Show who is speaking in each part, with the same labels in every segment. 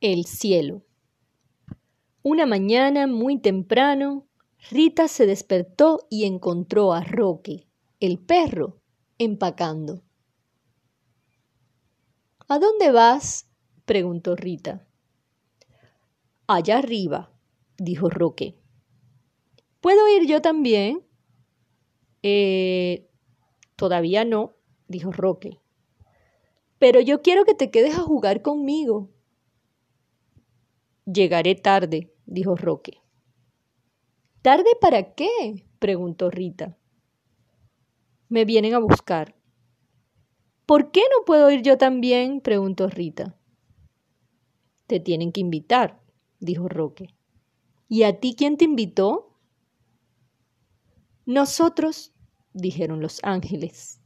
Speaker 1: El cielo. Una mañana muy temprano, Rita se despertó y encontró a Roque, el perro, empacando. ¿A dónde vas? preguntó Rita. Allá arriba, dijo Roque. ¿Puedo ir yo también? Eh, todavía no, dijo Roque. Pero yo quiero que te quedes a jugar conmigo. Llegaré tarde, dijo Roque. ¿Tarde para qué? preguntó Rita. Me vienen a buscar. ¿Por qué no puedo ir yo también? preguntó Rita. Te tienen que invitar, dijo Roque. ¿Y a ti quién te invitó? Nosotros, dijeron los ángeles.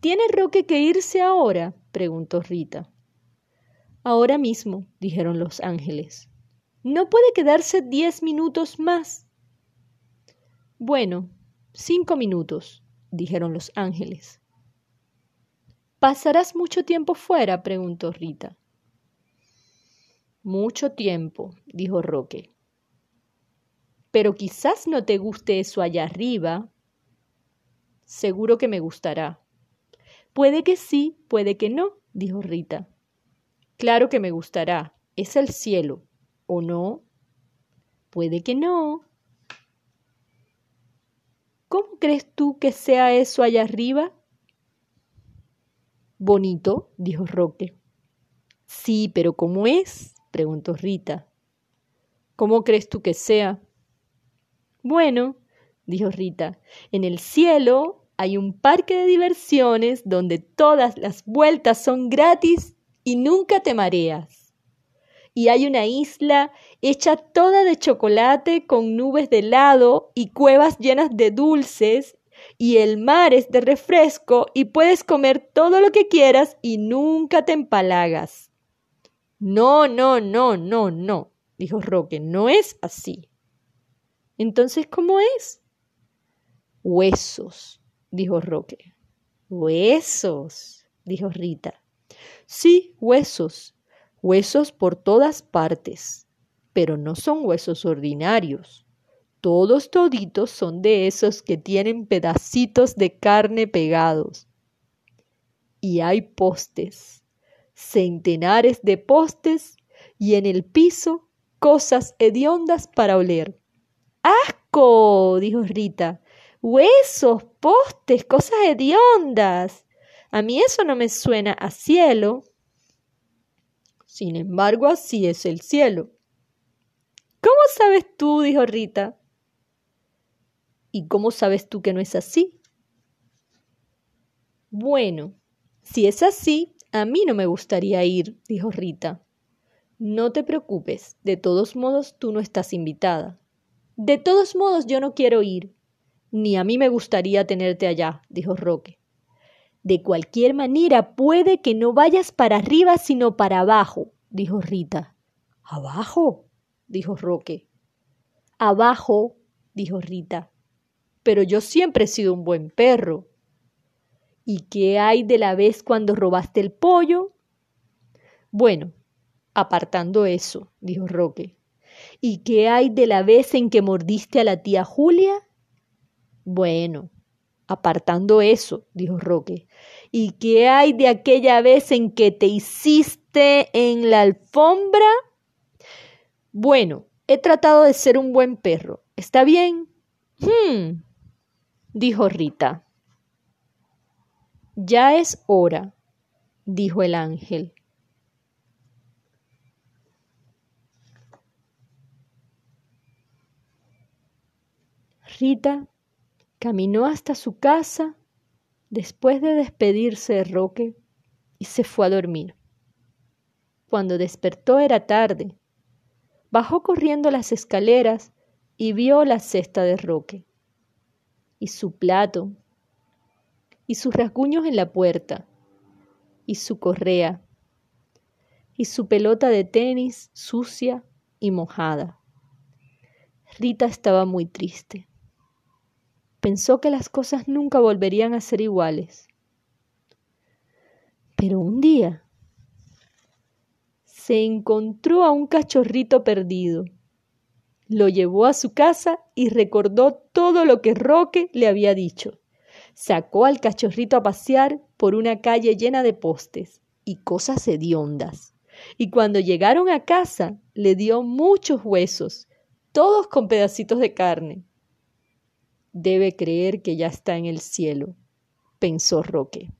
Speaker 1: ¿Tiene Roque que irse ahora? preguntó Rita. Ahora mismo, dijeron los ángeles. No puede quedarse diez minutos más. Bueno, cinco minutos, dijeron los ángeles. ¿Pasarás mucho tiempo fuera? preguntó Rita. Mucho tiempo, dijo Roque. Pero quizás no te guste eso allá arriba. Seguro que me gustará. Puede que sí, puede que no, dijo Rita. Claro que me gustará. Es el cielo. ¿O no? Puede que no. ¿Cómo crees tú que sea eso allá arriba? Bonito, dijo Roque. Sí, pero ¿cómo es? preguntó Rita. ¿Cómo crees tú que sea? Bueno, dijo Rita, en el cielo hay un parque de diversiones donde todas las vueltas son gratis y nunca te mareas. Y hay una isla hecha toda de chocolate con nubes de helado y cuevas llenas de dulces y el mar es de refresco y puedes comer todo lo que quieras y nunca te empalagas. No, no, no, no, no, dijo Roque, no es así. Entonces, ¿cómo es? Huesos, dijo Roque. Huesos, dijo Rita. Sí, huesos, huesos por todas partes, pero no son huesos ordinarios. Todos toditos son de esos que tienen pedacitos de carne pegados. Y hay postes, centenares de postes, y en el piso cosas hediondas para oler. ¡Asco! dijo Rita. Huesos, postes, cosas hediondas. A mí eso no me suena a cielo. Sin embargo, así es el cielo. ¿Cómo sabes tú? dijo Rita. ¿Y cómo sabes tú que no es así? Bueno, si es así, a mí no me gustaría ir, dijo Rita. No te preocupes, de todos modos tú no estás invitada. De todos modos yo no quiero ir. Ni a mí me gustaría tenerte allá, dijo Roque. De cualquier manera, puede que no vayas para arriba, sino para abajo, dijo Rita. ¿Abajo? dijo Roque. Abajo, dijo Rita. Pero yo siempre he sido un buen perro. ¿Y qué hay de la vez cuando robaste el pollo? Bueno, apartando eso, dijo Roque. ¿Y qué hay de la vez en que mordiste a la tía Julia? Bueno, Apartando eso, dijo Roque. ¿Y qué hay de aquella vez en que te hiciste en la alfombra? Bueno, he tratado de ser un buen perro. ¿Está bien? Hmm, dijo Rita. Ya es hora, dijo el ángel. Rita Caminó hasta su casa después de despedirse de Roque y se fue a dormir. Cuando despertó era tarde. Bajó corriendo las escaleras y vio la cesta de Roque, y su plato, y sus rasguños en la puerta, y su correa, y su pelota de tenis sucia y mojada. Rita estaba muy triste pensó que las cosas nunca volverían a ser iguales. Pero un día, se encontró a un cachorrito perdido. Lo llevó a su casa y recordó todo lo que Roque le había dicho. Sacó al cachorrito a pasear por una calle llena de postes y cosas hediondas. Y cuando llegaron a casa le dio muchos huesos, todos con pedacitos de carne. Debe creer que ya está en el cielo, pensó Roque.